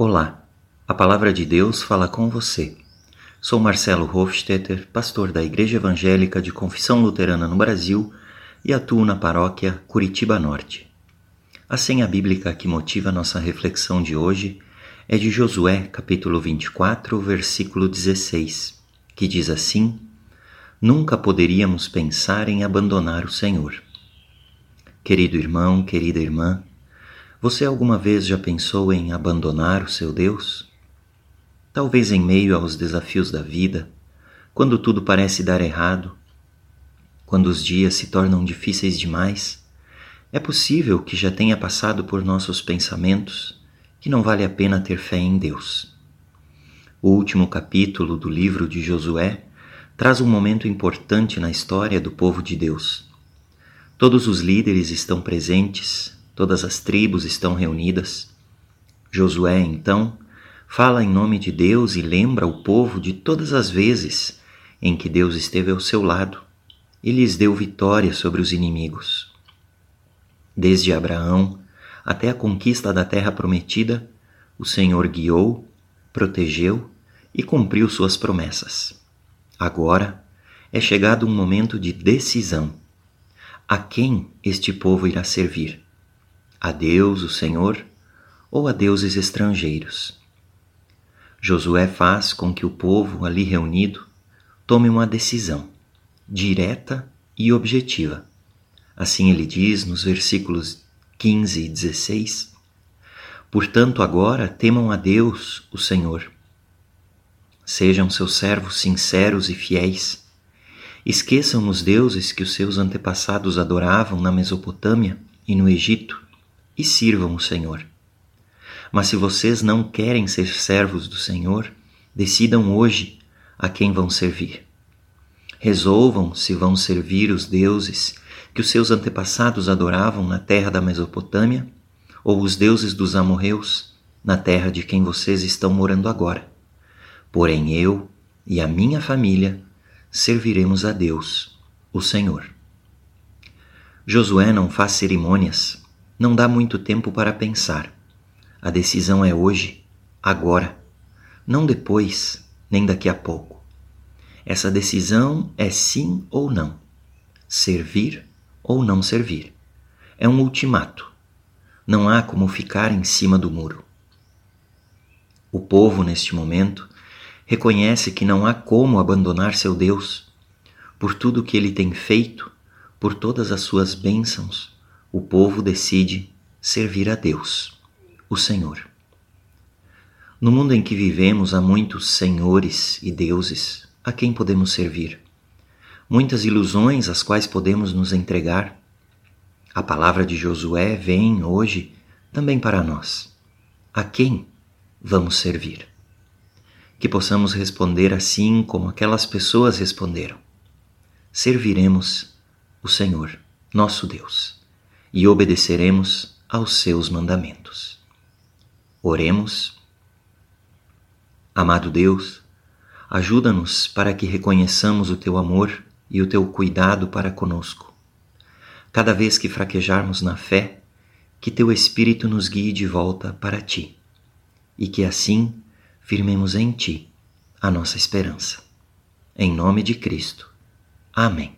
Olá, a Palavra de Deus fala com você. Sou Marcelo Hofstetter, pastor da Igreja Evangélica de Confissão Luterana no Brasil e atuo na paróquia Curitiba Norte. A senha bíblica que motiva nossa reflexão de hoje é de Josué, capítulo 24, versículo 16, que diz assim: Nunca poderíamos pensar em abandonar o Senhor. Querido irmão, querida irmã, você alguma vez já pensou em abandonar o seu Deus? Talvez em meio aos desafios da vida, quando tudo parece dar errado, quando os dias se tornam difíceis demais, é possível que já tenha passado por nossos pensamentos que não vale a pena ter fé em Deus. O último capítulo do livro de Josué traz um momento importante na história do povo de Deus. Todos os líderes estão presentes todas as tribos estão reunidas. Josué, então, fala em nome de Deus e lembra o povo de todas as vezes em que Deus esteve ao seu lado e lhes deu vitória sobre os inimigos. Desde Abraão até a conquista da terra prometida, o Senhor guiou, protegeu e cumpriu suas promessas. Agora é chegado um momento de decisão. A quem este povo irá servir? A Deus, o Senhor, ou a deuses estrangeiros. Josué faz com que o povo ali reunido tome uma decisão direta e objetiva. Assim ele diz nos versículos 15 e 16: Portanto, agora temam a Deus, o Senhor. Sejam seus servos sinceros e fiéis. Esqueçam os deuses que os seus antepassados adoravam na Mesopotâmia e no Egito e sirvam o Senhor. Mas se vocês não querem ser servos do Senhor, decidam hoje a quem vão servir. Resolvam se vão servir os deuses que os seus antepassados adoravam na terra da Mesopotâmia ou os deuses dos amorreus na terra de quem vocês estão morando agora. Porém eu e a minha família serviremos a Deus, o Senhor. Josué não faz cerimônias não dá muito tempo para pensar. A decisão é hoje, agora, não depois, nem daqui a pouco. Essa decisão é sim ou não, servir ou não servir. É um ultimato. Não há como ficar em cima do muro. O povo, neste momento, reconhece que não há como abandonar seu Deus, por tudo que ele tem feito, por todas as suas bênçãos o povo decide servir a Deus, o Senhor. No mundo em que vivemos há muitos senhores e deuses a quem podemos servir, muitas ilusões às quais podemos nos entregar. A palavra de Josué vem hoje também para nós. A quem vamos servir? Que possamos responder assim como aquelas pessoas responderam: Serviremos o Senhor, nosso Deus e obedeceremos aos seus mandamentos. Oremos. Amado Deus, ajuda-nos para que reconheçamos o teu amor e o teu cuidado para conosco. Cada vez que fraquejarmos na fé, que teu Espírito nos guie de volta para ti e que assim firmemos em ti a nossa esperança. Em nome de Cristo. Amém.